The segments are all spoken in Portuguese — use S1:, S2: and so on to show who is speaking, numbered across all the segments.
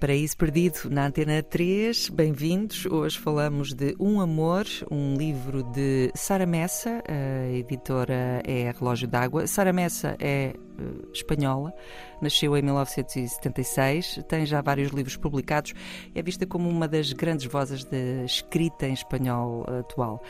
S1: Paraíso Perdido na Antena 3, bem-vindos. Hoje falamos de Um Amor, um livro de Sara Messa, a editora é Relógio d'Água. Sara Messa é uh, espanhola, nasceu em 1976, tem já vários livros publicados, é vista como uma das grandes vozes da escrita em espanhol atual.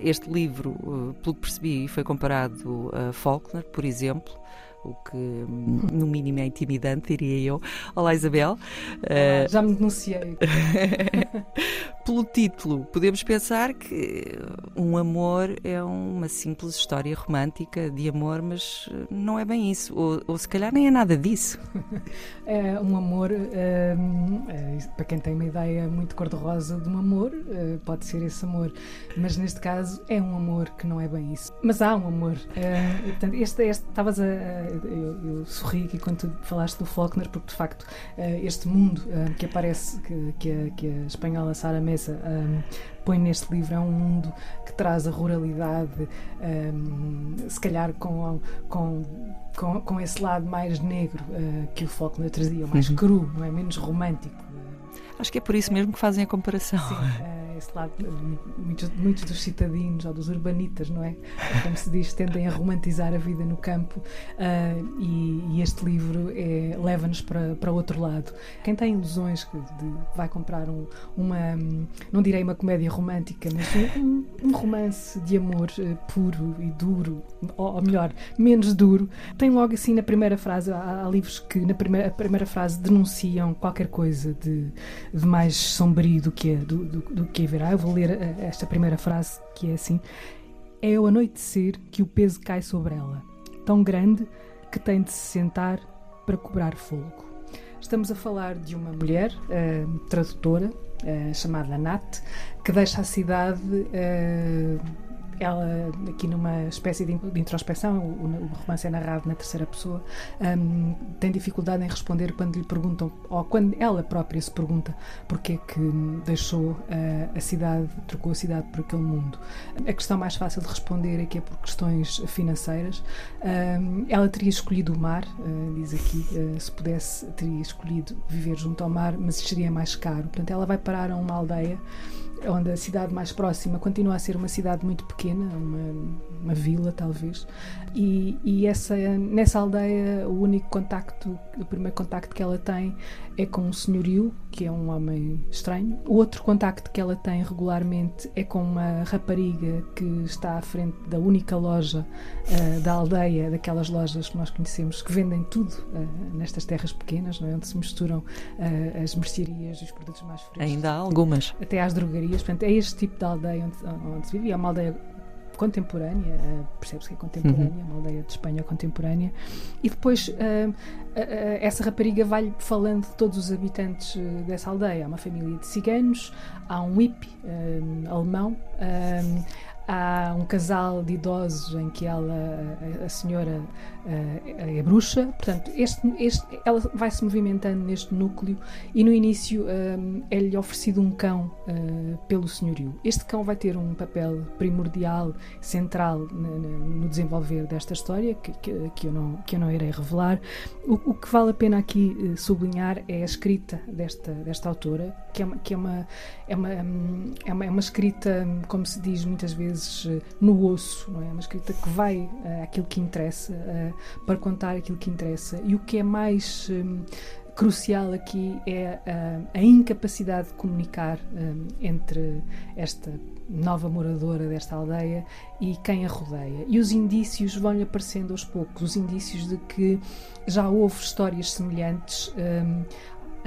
S1: Este livro, uh, pelo que percebi, foi comparado a Faulkner, por exemplo o que no mínimo é intimidante, diria eu. Olá, Isabel.
S2: Olá, uh... Já me denunciei.
S1: Pelo título, podemos pensar que um amor é uma simples história romântica de amor, mas não é bem isso. Ou, ou se calhar nem é nada disso.
S2: É um amor, é, para quem tem uma ideia muito cor-de-rosa de um amor, é, pode ser esse amor. Mas neste caso é um amor que não é bem isso. Mas há um amor. É, portanto, este, este, estavas a eu, eu, sorri aqui quando tu falaste do Faulkner, porque de facto eh, este mundo eh, que aparece, que, que, a, que a espanhola Sara Mesa eh, põe neste livro, é um mundo que traz a ruralidade, se calhar com, com, com, com, esse lado mais negro que o Faulkner trazia, mais uhum. cru, não é? menos romântico.
S1: Acho que é por isso mesmo que fazem a comparação.
S2: Sim, esse lado, muitos, muitos dos citadinos ou dos urbanitas, não é? Como se diz, tendem a romantizar a vida no campo uh, e, e, este livro é, leva-nos para, para outro lado. Quem tem ilusões que de, vai comprar um, uma, não direi uma comédia romântica, mas um, um romance de amor uh, puro e duro, ou, ou, melhor, menos duro, tem logo assim na primeira frase, há, há livros que na primeira, primeira frase denunciam qualquer coisa de, de mais sombrio do que é, do, do, do que é verá. Eu vou ler eh, esta primeira frase que é assim: É ao anoitecer que o peso cai sobre ela, tão grande que tem de se sentar para cobrar fogo. Estamos a falar de uma mulher uh, tradutora uh, chamada Nat que deixa a cidade uh, ela, aqui numa espécie de introspeção, o, o romance é narrado na terceira pessoa, um, tem dificuldade em responder quando lhe perguntam, ou quando ela própria se pergunta porque é que deixou uh, a cidade, trocou a cidade por aquele mundo. A questão mais fácil de responder é que é por questões financeiras. Um, ela teria escolhido o mar, uh, diz aqui, uh, se pudesse, teria escolhido viver junto ao mar, mas seria mais caro. Portanto, ela vai parar a uma aldeia onde a cidade mais próxima continua a ser uma cidade muito pequena, uma, uma vila talvez, e, e, essa, nessa aldeia o único contacto, o primeiro contacto que ela tem é com um senhorio, que é um homem estranho. O outro contacto que ela tem regularmente é com uma rapariga que está à frente da única loja uh, da aldeia, daquelas lojas que nós conhecemos, que vendem tudo uh, nestas terras pequenas, é? onde se misturam uh, as mercearias e os produtos mais frescos.
S1: Ainda há algumas.
S2: Até às drogarias. Portanto, é este tipo de aldeia onde, onde se vive. É uma aldeia contemporânea, uh, percebe-se que é contemporânea, uhum. uma aldeia de Espanha contemporânea, e depois uh, uh, essa rapariga vai falando de todos os habitantes dessa aldeia. Há uma família de ciganos, há um hippie alemão, há um casal de idosos em que ela, a, a senhora uh, é bruxa, portanto, este, este, ela vai se movimentando neste núcleo e no início um, eh, é-lhe oferecido um cão uh, pelo senhorio. Este cão vai ter um papel primordial, central no, desenvolver desta história, que, que, que, eu não, que eu não irei revelar. O, o que vale a pena aqui sublinhar é a escrita desta, desta autora, que é uma, que é uma, é uma, um, é uma, é uma escrita, como se diz muitas vezes, no osso, não é? Uma escrita que vai àquilo que interessa para contar aquilo que interessa. E o que é mais um, crucial aqui é a, a incapacidade de comunicar um, entre esta nova moradora desta aldeia e quem a rodeia. E os indícios vão-lhe aparecendo aos poucos os indícios de que já houve histórias semelhantes. Um,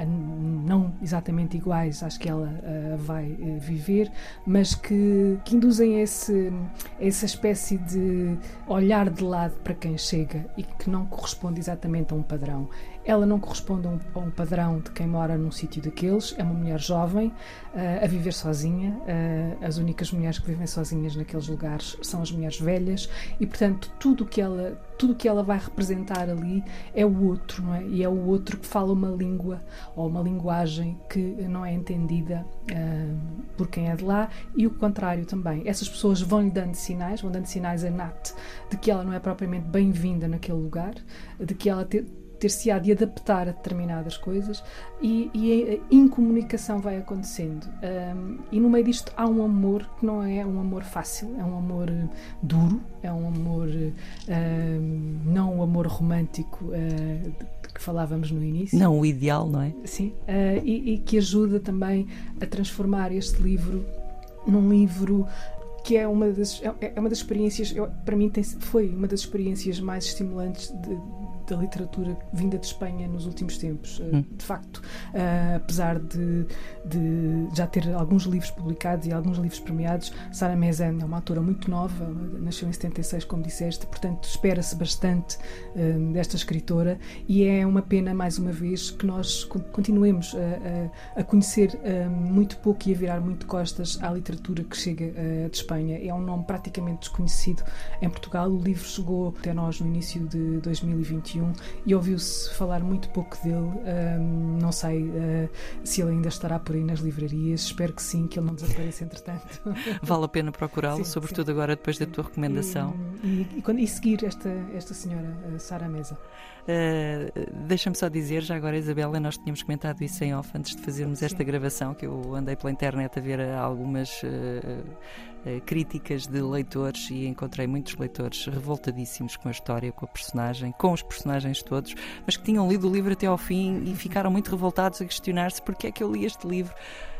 S2: não exatamente iguais às que ela uh, vai uh, viver, mas que, que induzem esse, essa espécie de olhar de lado para quem chega e que não corresponde exatamente a um padrão. Ela não corresponde a um, a um padrão de quem mora num sítio daqueles, é uma mulher jovem, uh, a viver sozinha, uh, as únicas mulheres que vivem sozinhas naqueles lugares são as mulheres velhas e, portanto, tudo que ela tudo que ela vai representar ali é o outro, não é? E é o outro que fala uma língua ou uma linguagem que não é entendida uh, por quem é de lá e o contrário também. Essas pessoas vão-lhe dando sinais, vão dando sinais a Nat de que ela não é propriamente bem-vinda naquele lugar, de que ela te, ter-se-á de adaptar a determinadas coisas e, e a incomunicação vai acontecendo. Um, e no meio disto há um amor que não é um amor fácil, é um amor eh, duro, é um amor, um, não o amor romântico uh, que falávamos no início.
S1: Não o ideal, não é?
S2: Sim, uh, e, e que ajuda também a transformar este livro num livro que é uma das, é, é uma das experiências, eu, para mim tem, foi uma das experiências mais estimulantes de, da literatura vinda de Espanha nos últimos tempos. Eh, hum. De facto, uh, apesar de, de, já ter alguns livros publicados e alguns livros premiados, Sara Mezen é uma autora muito nova, nasceu em 76, como disseste, portanto espera-se bastante uh, desta escritora e é uma pena, mais uma vez, que nós continuemos a, a, a conhecer uh, muito pouco e a virar muito costas à literatura que chega de Espanha. É um nome praticamente desconhecido em Portugal. O livro chegou até nós no início de 2021 e ouviu-se falar muito pouco dele. Um, não sei uh, se ele ainda estará por aí nas livrarias. Espero que sim, que ele não desapareça entretanto.
S1: Vale a pena procurá-lo, sobretudo sim. agora depois da tua recomendação.
S2: E, e, e, e seguir esta, esta senhora, Sara Mesa.
S1: Uh, Deixa-me só dizer, já agora, Isabela, nós tínhamos comentado isso em off antes de fazermos esta gravação, que eu andei pela internet a ver algumas. Uh, críticas de leitores e encontrei muitos leitores revoltadíssimos com a história, com a personagem, com os personagens todos, mas que tinham lido o livro até ao fim e ficaram muito revoltados a questionar-se porque é que eu li este livro.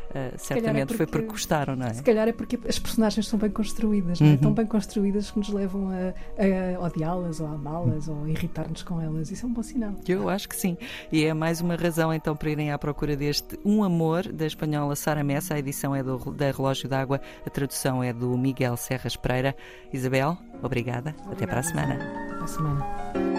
S1: Uh, certamente é porque, foi porque gostaram, não é?
S2: Se calhar é porque as personagens são bem construídas, uhum. não é? tão bem construídas que nos levam a, a odiá-las ou a amá-las uhum. ou a irritar-nos com elas. Isso é um bom sinal.
S1: Eu acho que sim. E é mais uma razão então para irem à procura deste Um Amor da espanhola Sara Messa. A edição é do, da Relógio d'Água, a tradução é do Miguel Serras Pereira. Isabel, obrigada. obrigada Até para a semana.
S2: Até a semana.